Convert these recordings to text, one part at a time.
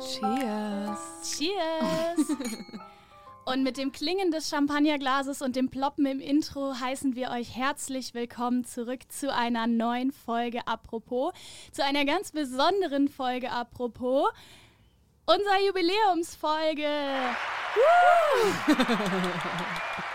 Cheers. Cheers! Und mit dem Klingen des Champagnerglases und dem Ploppen im Intro heißen wir euch herzlich willkommen zurück zu einer neuen Folge Apropos. Zu einer ganz besonderen Folge Apropos. Unser Jubiläumsfolge. Woo!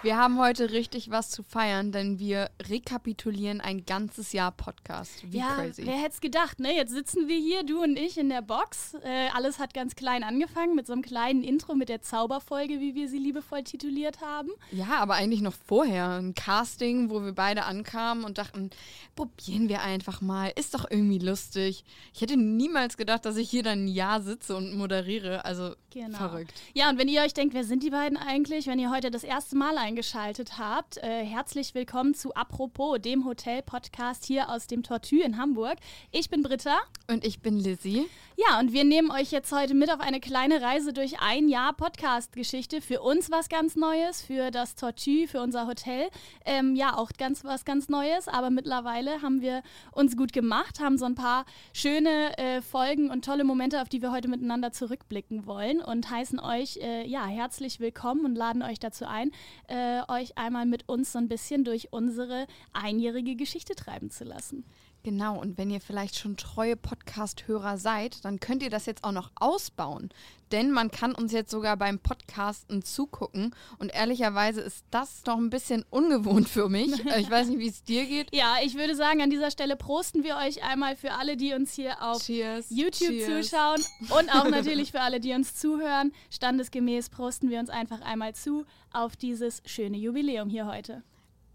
Wir haben heute richtig was zu feiern, denn wir rekapitulieren ein ganzes Jahr Podcast. Wie ja, crazy. wer hätte es gedacht, ne? Jetzt sitzen wir hier, du und ich, in der Box. Äh, alles hat ganz klein angefangen mit so einem kleinen Intro mit der Zauberfolge, wie wir sie liebevoll tituliert haben. Ja, aber eigentlich noch vorher. Ein Casting, wo wir beide ankamen und dachten, probieren wir einfach mal. Ist doch irgendwie lustig. Ich hätte niemals gedacht, dass ich hier dann ein Jahr sitze und moderiere. Also Genau. verrückt. Ja, und wenn ihr euch denkt, wer sind die beiden eigentlich, wenn ihr heute das erste Mal eingeschaltet habt, äh, herzlich willkommen zu Apropos, dem Hotel-Podcast hier aus dem Tortue in Hamburg. Ich bin Britta. Und ich bin Lizzie. Ja, und wir nehmen euch jetzt heute mit auf eine kleine Reise durch ein Jahr Podcast-Geschichte. Für uns was ganz Neues, für das Tortue, für unser Hotel. Ähm, ja, auch ganz was ganz Neues, aber mittlerweile haben wir uns gut gemacht, haben so ein paar schöne äh, Folgen und tolle Momente, auf die wir heute miteinander zurückblicken wollen und heißen euch äh, ja herzlich willkommen und laden euch dazu ein, äh, euch einmal mit uns so ein bisschen durch unsere einjährige Geschichte treiben zu lassen. Genau, und wenn ihr vielleicht schon treue Podcast-Hörer seid, dann könnt ihr das jetzt auch noch ausbauen. Denn man kann uns jetzt sogar beim Podcasten zugucken. Und ehrlicherweise ist das noch ein bisschen ungewohnt für mich. Äh, Ich weiß nicht, wie es dir geht. Ja, ich würde sagen, an dieser Stelle prosten wir euch einmal für alle, die uns hier auf Cheers. YouTube Cheers. zuschauen und auch natürlich für alle, die uns zuhören. Standesgemäß prosten wir uns einfach einmal zu auf dieses schöne Jubiläum hier heute.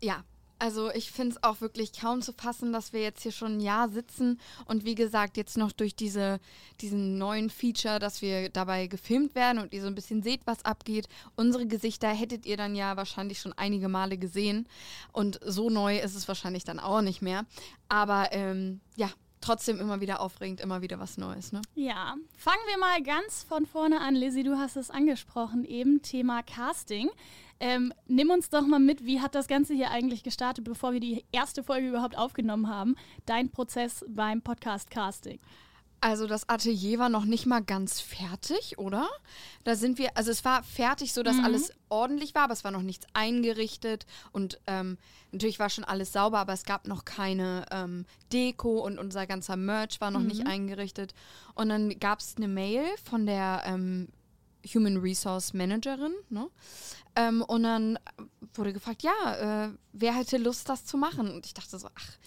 Ja, also ich finde es auch wirklich kaum zu fassen, dass wir jetzt hier schon ein Jahr sitzen und wie gesagt, jetzt noch durch diese, diesen neuen Feature, dass wir dabei gefilmt werden und ihr so ein bisschen seht, was abgeht. Unsere Gesichter hättet ihr dann ja wahrscheinlich schon einige Male gesehen und so neu ist es wahrscheinlich dann auch nicht mehr. Aber ähm, ja, trotzdem immer wieder aufregend, immer wieder was Neues, ne? Ja, fangen wir mal ganz von vorne an. Lizzie, du hast es angesprochen, eben Thema Casting. Ähm, nimm uns doch mal mit, wie hat das Ganze hier eigentlich gestartet, bevor wir die erste Folge überhaupt aufgenommen haben? Dein Prozess beim Podcast-Casting. Also das Atelier war noch nicht mal ganz fertig, oder? Da sind wir, also es war fertig, so dass alles ordentlich war, aber es war noch nichts eingerichtet und ähm, natürlich war schon alles sauber, aber es gab noch keine ähm, Deko und unser ganzer Merch war noch nicht eingerichtet. Und dann gab es eine Mail von der ähm, Human Resource Managerin, ne? Ähm, und dann wurde gefragt, ja, äh, wer hätte Lust, das zu machen? Und ich dachte so, ach,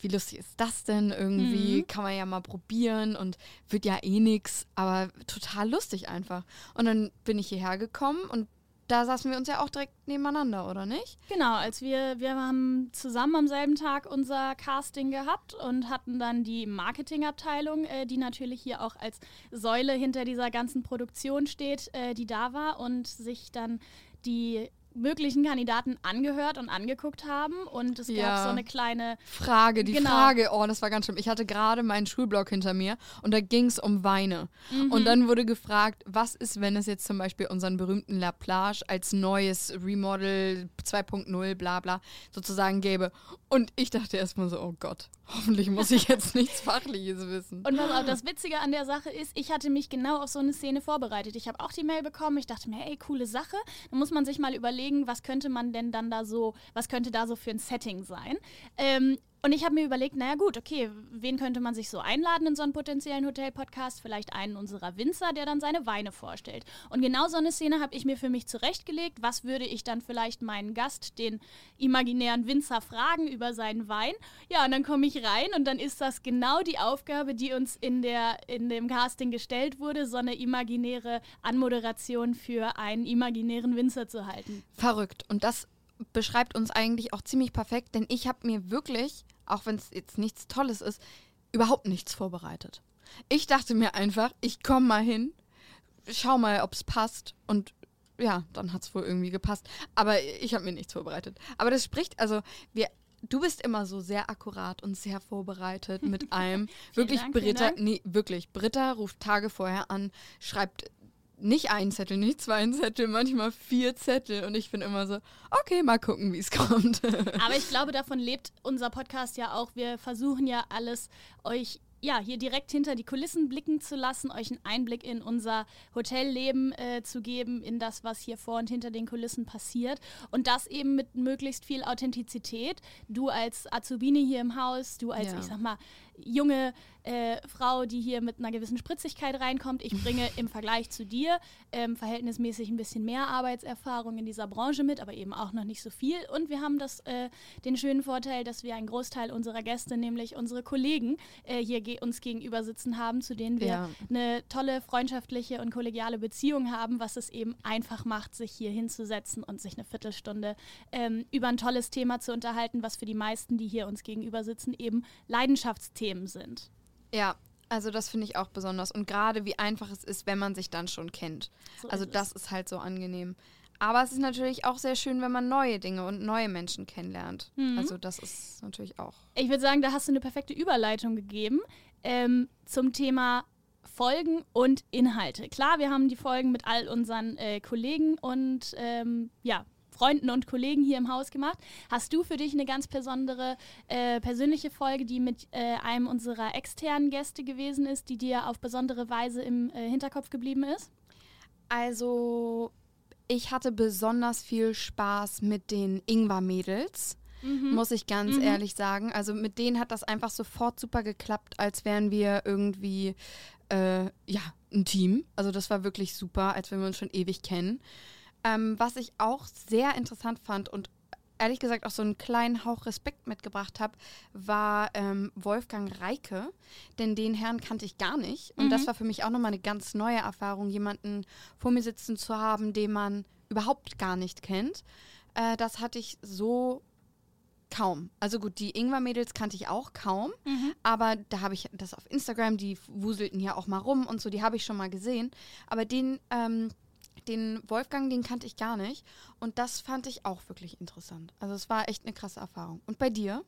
wie lustig ist das denn irgendwie? Kann man ja mal probieren und wird ja eh nix, aber total lustig einfach. Und dann bin ich hierher gekommen und da saßen wir uns ja auch direkt nebeneinander, oder nicht? Genau, als wir, wir haben zusammen am selben Tag unser Casting gehabt und hatten dann die Marketingabteilung, äh, die natürlich hier auch als Säule hinter dieser ganzen Produktion steht, äh, die da war und sich dann die möglichen Kandidaten angehört und angeguckt haben. Und es gab Ja. so eine kleine Frage, die Genau. Frage, oh, das war ganz schlimm. Ich hatte gerade meinen Schulblock hinter mir und da ging es um Weine. Mhm. Und dann wurde gefragt, was ist, wenn es jetzt zum Beispiel unseren berühmten La Plage als neues Remodel 2.0 bla bla sozusagen gäbe. Und ich dachte erstmal so, oh Gott, hoffentlich muss ich jetzt nichts Fachliches wissen. Und was auch das Witzige an der Sache ist, ich hatte mich genau auf so eine Szene vorbereitet. Ich habe auch die Mail bekommen. Ich dachte mir, ey, coole Sache. Da muss man sich mal überlegen, was könnte man denn dann da so, was könnte da so für ein Setting sein. Ähm, und ich habe mir überlegt, naja gut, okay, wen könnte man sich so einladen in so einen potenziellen Hotel-Podcast? Vielleicht einen unserer Winzer, der dann seine Weine vorstellt. Und genau so eine Szene habe ich mir für mich zurechtgelegt. Was würde ich dann vielleicht meinen Gast, den imaginären Winzer, fragen über seinen Wein? Ja, und dann komme ich rein und dann ist das genau die Aufgabe, die uns in, der, in dem Casting gestellt wurde, so eine imaginäre Anmoderation für einen imaginären Winzer zu halten. Verrückt. Und das beschreibt uns eigentlich auch ziemlich perfekt, denn ich habe mir wirklich, auch wenn es jetzt nichts Tolles ist, überhaupt nichts vorbereitet. Ich dachte mir einfach, ich komme mal hin, schau mal, ob es passt und ja, dann hat es wohl irgendwie gepasst. Aber ich habe mir nichts vorbereitet. Aber das spricht, also wir, du bist immer so sehr akkurat und sehr vorbereitet mit allem. wirklich, Dank, Britta, nee, wirklich, Britta ruft Tage vorher an, schreibt nicht ein Zettel, nicht zwei Zettel, manchmal vier Zettel. Und ich bin immer so, okay, mal gucken, wie es kommt. Aber ich glaube, davon lebt unser Podcast ja auch. Wir versuchen ja alles euch ja, hier direkt hinter die Kulissen blicken zu lassen, euch einen Einblick in unser Hotelleben äh, zu geben, in das, was hier vor und hinter den Kulissen passiert. Und das eben mit möglichst viel Authentizität. Du als Azubine hier im Haus, du als, ja. ich sag mal, junge äh, Frau, die hier mit einer gewissen Spritzigkeit reinkommt. Ich bringe im Vergleich zu dir ähm, verhältnismäßig ein bisschen mehr Arbeitserfahrung in dieser Branche mit, aber eben auch noch nicht so viel. Und wir haben das, äh, den schönen Vorteil, dass wir einen Großteil unserer Gäste, nämlich unsere Kollegen, äh, hier ge uns gegenüber sitzen haben, zu denen wir ja. eine tolle freundschaftliche und kollegiale Beziehung haben, was es eben einfach macht, sich hier hinzusetzen und sich eine Viertelstunde ähm, über ein tolles Thema zu unterhalten, was für die meisten, die hier uns gegenüber sitzen, eben Leidenschaftsthemen sind. Ja, also das finde ich auch besonders. Und gerade wie einfach es ist, wenn man sich dann schon kennt. So also ist das ist halt so angenehm. Aber es ist natürlich auch sehr schön, wenn man neue Dinge und neue Menschen kennenlernt. Mhm. Also das ist natürlich auch. Ich würde sagen, da hast du eine perfekte Überleitung gegeben ähm, zum Thema Folgen und Inhalte. Klar, wir haben die Folgen mit all unseren äh, Kollegen und ähm, ja, Freunden und Kollegen hier im Haus gemacht. Hast du für dich eine ganz besondere äh, persönliche Folge, die mit äh, einem unserer externen Gäste gewesen ist, die dir auf besondere Weise im äh, Hinterkopf geblieben ist? Also, ich hatte besonders viel Spaß mit den Ingwer-Mädels. Mhm. Muss ich ganz mhm. ehrlich sagen. Also mit denen hat das einfach sofort super geklappt, als wären wir irgendwie äh, ja ein Team. Also das war wirklich super, als wenn wir uns schon ewig kennen. Ähm, was ich auch sehr interessant fand und ehrlich gesagt auch so einen kleinen Hauch Respekt mitgebracht habe, war ähm, Wolfgang Reike. Denn den Herrn kannte ich gar nicht. Und mhm. das war für mich auch nochmal eine ganz neue Erfahrung, jemanden vor mir sitzen zu haben, den man überhaupt gar nicht kennt. Äh, das hatte ich so kaum. Also gut, die Ingwer-Mädels kannte ich auch kaum, mhm. aber da habe ich das auf Instagram, die wuselten ja auch mal rum und so, die habe ich schon mal gesehen. Aber den ähm, den Wolfgang, den kannte ich gar nicht. Und das fand ich auch wirklich interessant. Also es war echt eine krasse Erfahrung. Und bei dir?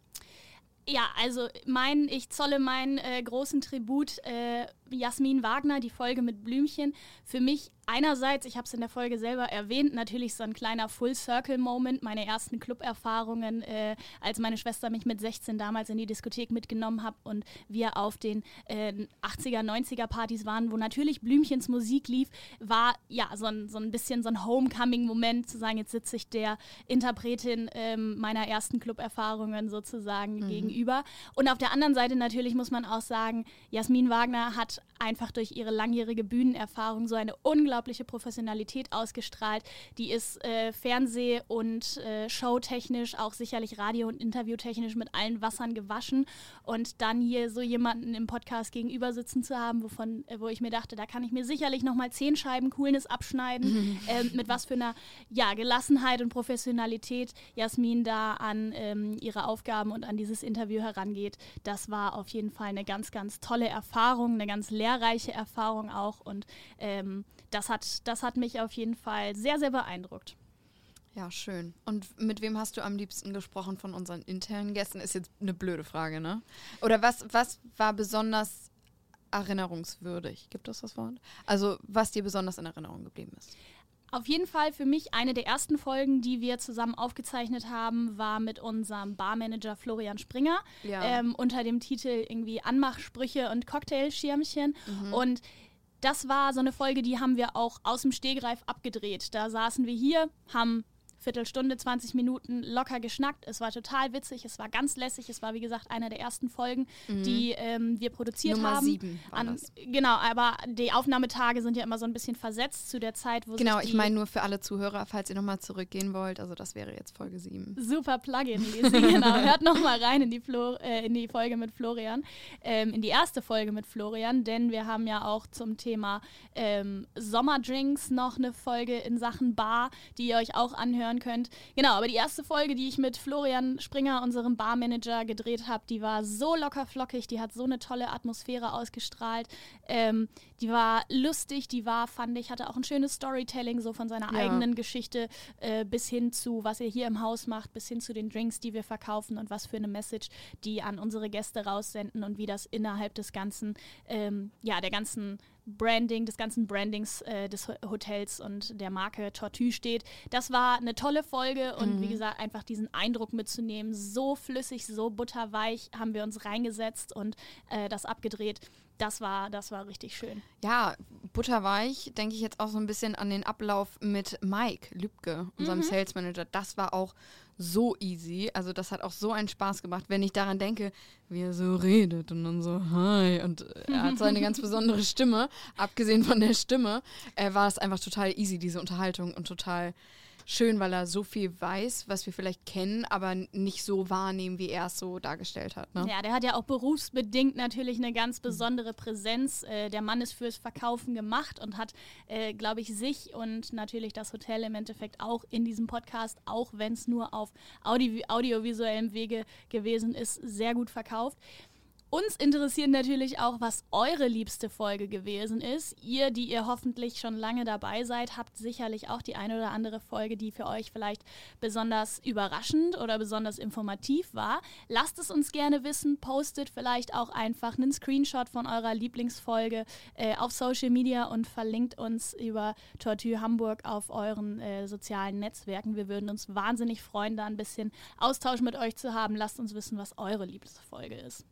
Ja, also mein, ich zolle meinen äh, großen Tribut äh, Jasmin Wagner, die Folge mit Blümchen. Für mich einerseits, ich habe es in der Folge selber erwähnt, natürlich so ein kleiner Full-Circle-Moment, meine ersten Club-Erfahrungen, äh, als meine Schwester mich mit 16 damals in die Diskothek mitgenommen hat und wir auf den äh, 80er, 90er Partys waren, wo natürlich Blümchens Musik lief, war ja so ein, so ein bisschen so ein Homecoming-Moment, zu sagen, jetzt sitze ich der Interpretin ähm, meiner ersten Club-Erfahrungen sozusagen mhm. gegenüber. Und auf der anderen Seite natürlich muss man auch sagen, Jasmin Wagner hat einfach durch ihre langjährige Bühnenerfahrung so eine unglaubliche Professionalität ausgestrahlt. Die ist äh, Fernseh- und äh, Showtechnisch, auch sicherlich Radio- und Interviewtechnisch mit allen Wassern gewaschen. Und dann hier so jemanden im Podcast gegenüber sitzen zu haben, wovon, äh, wo ich mir dachte, da kann ich mir sicherlich nochmal zehn Scheiben Coolness abschneiden. ähm, mit was für einer ja, Gelassenheit und Professionalität Jasmin da an ähm, ihre Aufgaben und an dieses Interview herangeht. Das war auf jeden Fall eine ganz, ganz tolle Erfahrung, eine ganz lehrreiche lehrreiche Erfahrung auch und ähm, das, hat, das hat mich auf jeden Fall sehr, sehr beeindruckt. Ja, schön. Und mit wem hast du am liebsten gesprochen von unseren internen Gästen? Ist jetzt eine blöde Frage, ne? Oder was, was war besonders erinnerungswürdig? Gibt es das Wort? Also, was dir besonders in Erinnerung geblieben ist? Auf jeden Fall für mich eine der ersten Folgen, die wir zusammen aufgezeichnet haben, war mit unserem Barmanager Florian Springer ja. ähm, unter dem Titel irgendwie Anmachsprüche und Cocktailschirmchen. Mhm. Und das war so eine Folge, die haben wir auch aus dem Stehgreif abgedreht. Da saßen wir hier, haben Viertelstunde, 20 Minuten locker geschnackt. Es war total witzig, es war ganz lässig. Es war, wie gesagt, eine der ersten Folgen, mhm. die ähm, wir produziert Nummer haben. Sieben war An, Genau, aber die Aufnahmetage sind ja immer so ein bisschen versetzt zu der Zeit, wo Genau, ich meine nur für alle Zuhörer, falls ihr nochmal zurückgehen wollt. Also, das wäre jetzt Folge 7. Super Plugin, genau. Hört nochmal rein in die, Flo äh, in die Folge mit Florian, ähm, in die erste Folge mit Florian, denn wir haben ja auch zum Thema ähm, Sommerdrinks noch eine Folge in Sachen Bar, die ihr euch auch anhören hören könnt. Genau, aber die erste Folge, die ich mit Florian Springer, unserem Barmanager, gedreht habe, die war so locker flockig, die hat so eine tolle Atmosphäre ausgestrahlt. Ähm, die war lustig, die war, fand ich, hatte auch ein schönes Storytelling, so von seiner ja. eigenen Geschichte äh, bis hin zu, was er hier im Haus macht, bis hin zu den Drinks, die wir verkaufen und was für eine Message die an unsere Gäste raussenden und wie das innerhalb des ganzen, ähm, ja, der ganzen Branding, des ganzen Brandings äh, des Hotels und der Marke Tortue steht. Das war eine tolle Folge und mhm. wie gesagt, einfach diesen Eindruck mitzunehmen, so flüssig, so butterweich haben wir uns reingesetzt und äh, das abgedreht das war, das war richtig schön. Ja, butterweich denke ich jetzt auch so ein bisschen an den Ablauf mit Mike Lübke, unserem mhm. Sales Manager. Das war auch so easy. Also das hat auch so einen Spaß gemacht, wenn ich daran denke, wie er so redet und dann so hi und er hat seine ganz besondere Stimme. Abgesehen von der Stimme äh, war es einfach total easy diese Unterhaltung und total schön, weil er so viel weiß, was wir vielleicht kennen, aber nicht so wahrnehmen, wie er es so dargestellt hat. Ne? Ja, der hat ja auch berufsbedingt natürlich eine ganz besondere Präsenz. Äh, der Mann ist fürs Verkaufen gemacht und hat, äh, glaube ich, sich und natürlich das Hotel im Endeffekt auch in diesem Podcast, auch wenn es nur auf Audi audiovisuellem Wege gewesen ist, sehr gut verkauft. Uns interessiert natürlich auch, was eure liebste Folge gewesen ist. Ihr, die ihr hoffentlich schon lange dabei seid, habt sicherlich auch die eine oder andere Folge, die für euch vielleicht besonders überraschend oder besonders informativ war. Lasst es uns gerne wissen, postet vielleicht auch einfach einen Screenshot von eurer Lieblingsfolge äh, auf Social Media und verlinkt uns über Tortue Hamburg auf euren äh, sozialen Netzwerken. Wir würden uns wahnsinnig freuen, da ein bisschen Austausch mit euch zu haben. Lasst uns wissen, was eure liebste Folge ist.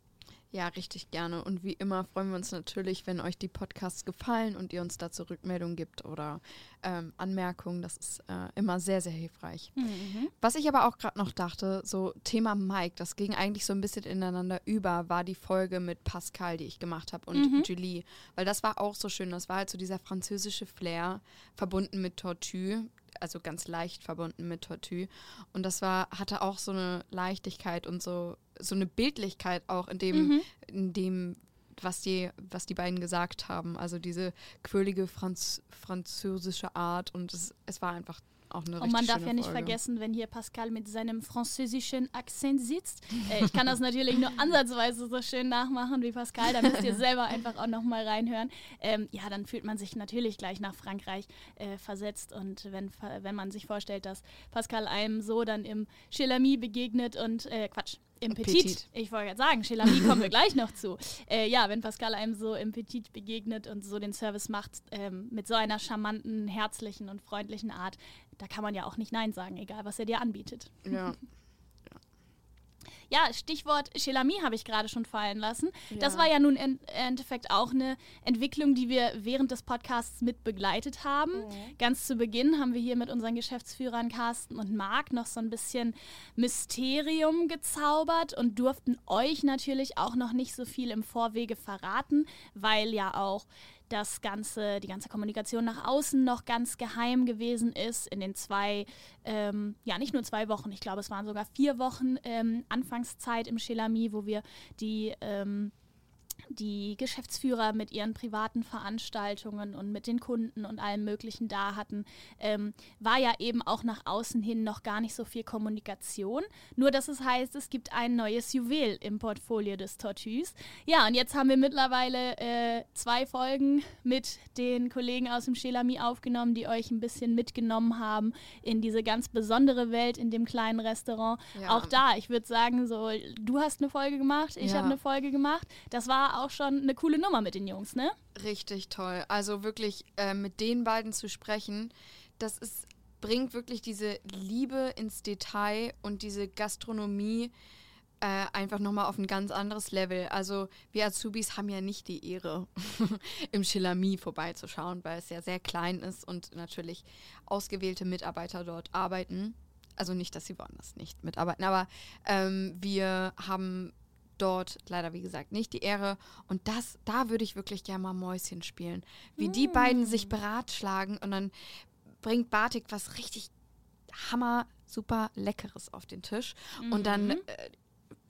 Ja, richtig gerne. Und wie immer freuen wir uns natürlich, wenn euch die Podcasts gefallen und ihr uns dazu Rückmeldungen gibt oder ähm, Anmerkungen. Das ist äh, immer sehr, sehr hilfreich. Mhm. Was ich aber auch gerade noch dachte, so Thema Mike, das ging eigentlich so ein bisschen ineinander über, war die Folge mit Pascal, die ich gemacht habe und mhm. Julie. Weil das war auch so schön. Das war halt so dieser französische Flair verbunden mit Tortue also ganz leicht verbunden mit Tortue. Und das war, hatte auch so eine Leichtigkeit und so, so eine Bildlichkeit auch in dem, mhm. in dem, was die, was die beiden gesagt haben. Also diese quirlige Franz französische Art und es, es war einfach auch eine Und man darf ja nicht Folge. vergessen, wenn hier Pascal mit seinem französischen Akzent sitzt. Äh, ich kann das natürlich nur ansatzweise so schön nachmachen wie Pascal, da müsst ihr selber einfach auch nochmal reinhören. Ähm, ja, dann fühlt man sich natürlich gleich nach Frankreich äh, versetzt und wenn, wenn man sich vorstellt, dass Pascal einem so dann im Chilami begegnet und, äh, Quatsch, im Petit. Petit. Ich wollte gerade sagen, Chelami kommen wir gleich noch zu. Äh, ja, wenn Pascal einem so im Petit begegnet und so den Service macht, ähm, mit so einer charmanten, herzlichen und freundlichen Art, da kann man ja auch nicht Nein sagen, egal was er dir anbietet. Ja. Ja, Stichwort Chelami habe ich gerade schon fallen lassen. Ja. Das war ja nun im Endeffekt auch eine Entwicklung, die wir während des Podcasts mit begleitet haben. Mhm. Ganz zu Beginn haben wir hier mit unseren Geschäftsführern Carsten und Marc noch so ein bisschen Mysterium gezaubert und durften euch natürlich auch noch nicht so viel im Vorwege verraten, weil ja auch das ganze, die ganze Kommunikation nach außen noch ganz geheim gewesen ist. In den zwei, ähm, ja nicht nur zwei Wochen, ich glaube es waren sogar vier Wochen ähm, Anfangszeit im Chelami, wo wir die ähm, die Geschäftsführer mit ihren privaten Veranstaltungen und mit den Kunden und allem Möglichen da hatten, ähm, war ja eben auch nach außen hin noch gar nicht so viel Kommunikation. Nur, dass es heißt, es gibt ein neues Juwel im Portfolio des Tortues. Ja, und jetzt haben wir mittlerweile äh, zwei Folgen mit den Kollegen aus dem Chelami aufgenommen, die euch ein bisschen mitgenommen haben in diese ganz besondere Welt in dem kleinen Restaurant. Ja. Auch da, ich würde sagen, so, du hast eine Folge gemacht, ich ja. habe eine Folge gemacht. Das war auch schon eine coole Nummer mit den Jungs, ne? Richtig toll. Also wirklich äh, mit den beiden zu sprechen, das ist, bringt wirklich diese Liebe ins Detail und diese Gastronomie äh, einfach nochmal auf ein ganz anderes Level. Also wir Azubis haben ja nicht die Ehre, im Chilami vorbeizuschauen, weil es ja sehr klein ist und natürlich ausgewählte Mitarbeiter dort arbeiten. Also nicht, dass sie woanders nicht mitarbeiten, aber ähm, wir haben dort leider, wie gesagt, nicht die Ehre. Und das, da würde ich wirklich gerne mal Mäuschen spielen. Wie mm. die beiden sich mm. beratschlagen und dann bringt Bartik was richtig hammer, super Leckeres auf den Tisch. Mhm. Und dann mhm. äh,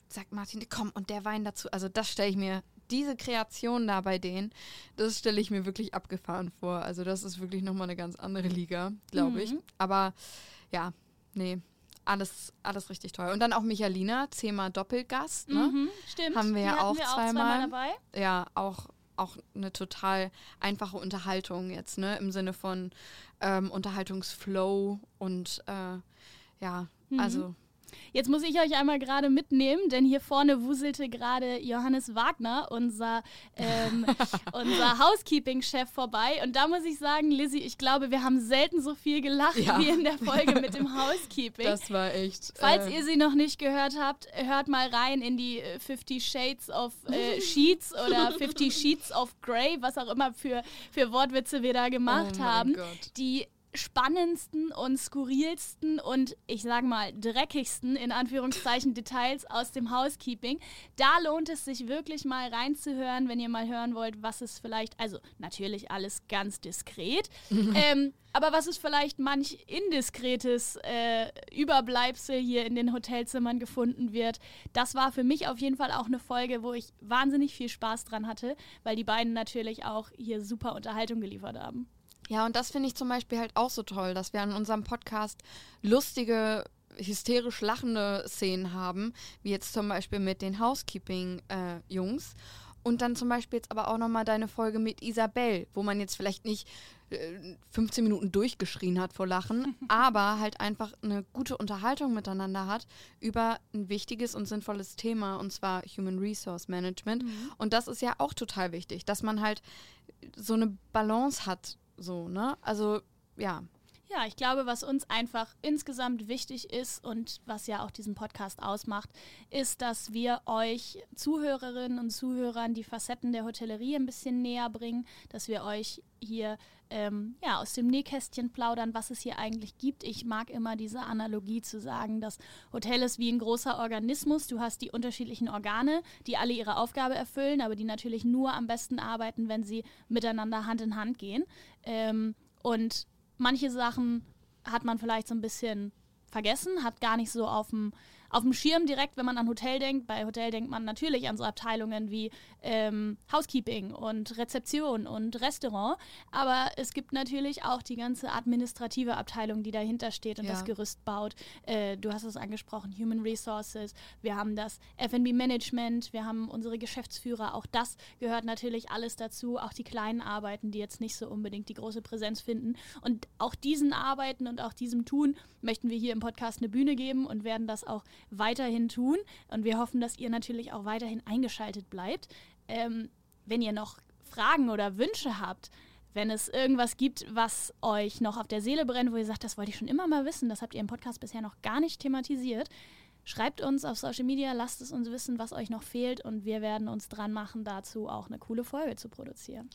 sagt Martin, komm, und der Wein dazu. Also das stelle ich mir, diese Kreation da bei denen, das stelle ich mir wirklich abgefahren vor. Also das ist wirklich nochmal eine ganz andere Liga, glaube mhm. ich. Aber ja, nee, alles, alles richtig toll. Und dann auch Michalina, zehnmal Doppelgast. Ne? Mhm, stimmt. Haben wir ja auch, wir zweimal. auch zweimal. dabei. Ja, auch, auch eine total einfache Unterhaltung jetzt, ne? Im Sinne von ähm, Unterhaltungsflow und äh, ja, mhm. also Jetzt muss ich euch einmal gerade mitnehmen, denn hier vorne wuselte gerade Johannes Wagner, unser, ähm, unser Housekeeping-Chef, vorbei. Und da muss ich sagen, Lizzie, ich glaube, wir haben selten so viel gelacht ja. wie in der Folge mit dem Housekeeping. Das war echt. Falls äh, ihr sie noch nicht gehört habt, hört mal rein in die 50 äh, Shades of äh, Sheets oder 50 Sheets of Grey, was auch immer für, für Wortwitze wir da gemacht oh haben. Gott. Die spannendsten und skurrilsten und ich sage mal dreckigsten in Anführungszeichen Details aus dem Housekeeping. Da lohnt es sich wirklich mal reinzuhören, wenn ihr mal hören wollt, was es vielleicht, also natürlich alles ganz diskret, ähm, aber was es vielleicht manch indiskretes äh, Überbleibsel hier in den Hotelzimmern gefunden wird. Das war für mich auf jeden Fall auch eine Folge, wo ich wahnsinnig viel Spaß dran hatte, weil die beiden natürlich auch hier super Unterhaltung geliefert haben. Ja, und das finde ich zum Beispiel halt auch so toll, dass wir an unserem Podcast lustige, hysterisch lachende Szenen haben, wie jetzt zum Beispiel mit den Housekeeping-Jungs. Äh, und dann zum Beispiel jetzt aber auch nochmal deine Folge mit Isabel, wo man jetzt vielleicht nicht äh, 15 Minuten durchgeschrien hat vor Lachen, aber halt einfach eine gute Unterhaltung miteinander hat über ein wichtiges und sinnvolles Thema, und zwar Human Resource Management. Mhm. Und das ist ja auch total wichtig, dass man halt so eine Balance hat so, ne? Also, ja. Ja, ich glaube, was uns einfach insgesamt wichtig ist und was ja auch diesen Podcast ausmacht, ist, dass wir euch Zuhörerinnen und Zuhörern die Facetten der Hotellerie ein bisschen näher bringen, dass wir euch hier ähm, ja, aus dem Nähkästchen plaudern, was es hier eigentlich gibt. Ich mag immer diese Analogie zu sagen, das Hotel ist wie ein großer Organismus. Du hast die unterschiedlichen Organe, die alle ihre Aufgabe erfüllen, aber die natürlich nur am besten arbeiten, wenn sie miteinander Hand in Hand gehen. Ähm, und manche Sachen hat man vielleicht so ein bisschen vergessen, hat gar nicht so auf dem auf dem Schirm direkt, wenn man an Hotel denkt. Bei Hotel denkt man natürlich an so Abteilungen wie ähm, Housekeeping und Rezeption und Restaurant. Aber es gibt natürlich auch die ganze administrative Abteilung, die dahinter steht und ja. das Gerüst baut. Äh, du hast es angesprochen, Human Resources. Wir haben das FB Management, wir haben unsere Geschäftsführer. Auch das gehört natürlich alles dazu. Auch die kleinen Arbeiten, die jetzt nicht so unbedingt die große Präsenz finden. Und auch diesen Arbeiten und auch diesem Tun möchten wir hier im Podcast eine Bühne geben und werden das auch weiterhin tun. Und wir hoffen, dass ihr natürlich auch weiterhin eingeschaltet bleibt. Ähm, wenn ihr noch Fragen oder Wünsche habt, wenn es irgendwas gibt, was euch noch auf der Seele brennt, wo ihr sagt, das wollte ich schon immer mal wissen, das habt ihr im Podcast bisher noch gar nicht thematisiert, schreibt uns auf Social Media, lasst es uns wissen, was euch noch fehlt und wir werden uns dran machen, dazu auch eine coole Folge zu produzieren.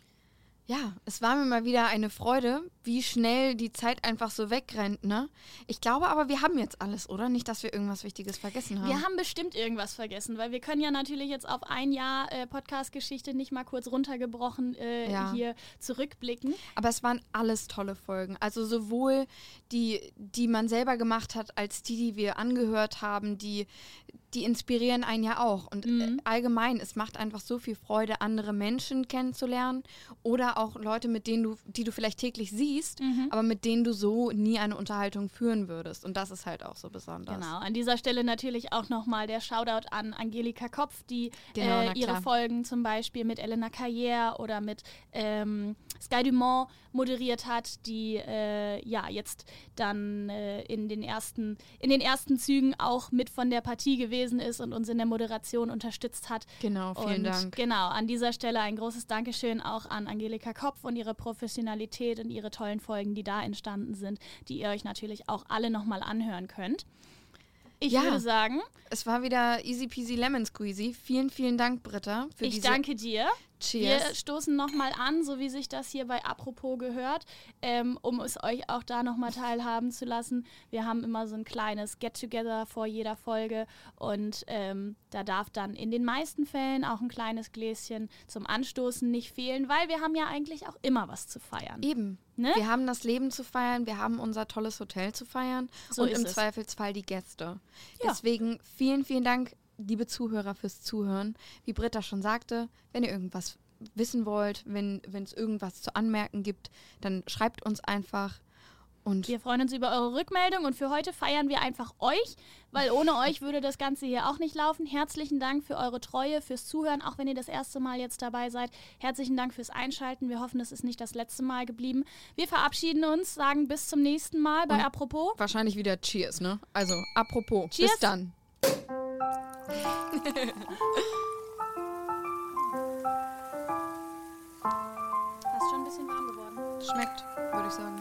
Ja, es war mir mal wieder eine Freude, wie schnell die Zeit einfach so wegrennt, ne? Ich glaube aber, wir haben jetzt alles, oder? Nicht, dass wir irgendwas Wichtiges vergessen haben. Wir haben bestimmt irgendwas vergessen, weil wir können ja natürlich jetzt auf ein Jahr äh, Podcast-Geschichte nicht mal kurz runtergebrochen äh, ja. hier zurückblicken. Aber es waren alles tolle Folgen. Also sowohl die, die man selber gemacht hat, als die, die wir angehört haben, die, die inspirieren einen ja auch. Und äh, mhm. allgemein, es macht einfach so viel Freude, andere Menschen kennenzulernen oder auch Leute, mit denen du, die du vielleicht täglich siehst, mhm. aber mit denen du so nie eine Unterhaltung führen würdest. Und das ist halt auch so besonders. Genau, an dieser Stelle natürlich auch nochmal der Shoutout an Angelika Kopf, die genau, äh, ihre Folgen zum Beispiel mit Elena Carrière oder mit ähm, Sky Dumont moderiert hat, die äh, ja jetzt dann äh, in, den ersten, in den ersten Zügen auch mit von der Partie gewesen ist und uns in der Moderation unterstützt hat. Genau, vielen und Dank. Genau, an dieser Stelle ein großes Dankeschön auch an Angelika Kopf und ihre Professionalität und ihre tollen Folgen, die da entstanden sind, die ihr euch natürlich auch alle nochmal anhören könnt. Ich ja, würde sagen. Es war wieder easy peasy lemon squeezy. Vielen, vielen Dank, Britta. Für ich danke dir. Cheers. Wir stoßen nochmal an, so wie sich das hier bei Apropos gehört, ähm, um es euch auch da nochmal teilhaben zu lassen. Wir haben immer so ein kleines Get-Together vor jeder Folge und ähm, da darf dann in den meisten Fällen auch ein kleines Gläschen zum Anstoßen nicht fehlen, weil wir haben ja eigentlich auch immer was zu feiern. Eben. Ne? Wir haben das Leben zu feiern, wir haben unser tolles Hotel zu feiern so und im es. Zweifelsfall die Gäste. Ja. Deswegen vielen, vielen Dank liebe Zuhörer, fürs Zuhören. Wie Britta schon sagte, wenn ihr irgendwas wissen wollt, wenn es irgendwas zu anmerken gibt, dann schreibt uns einfach. Und Wir freuen uns über eure Rückmeldung und für heute feiern wir einfach euch, weil ohne euch würde das Ganze hier auch nicht laufen. Herzlichen Dank für eure Treue, fürs Zuhören, auch wenn ihr das erste Mal jetzt dabei seid. Herzlichen Dank fürs Einschalten. Wir hoffen, es ist nicht das letzte Mal geblieben. Wir verabschieden uns, sagen bis zum nächsten Mal bei Und- Apropos. wahrscheinlich wieder Cheers, ne? Also, apropos. Cheers. Bis dann. Fast schon ein bisschen warm geworden. Schmeckt, würde ich sagen.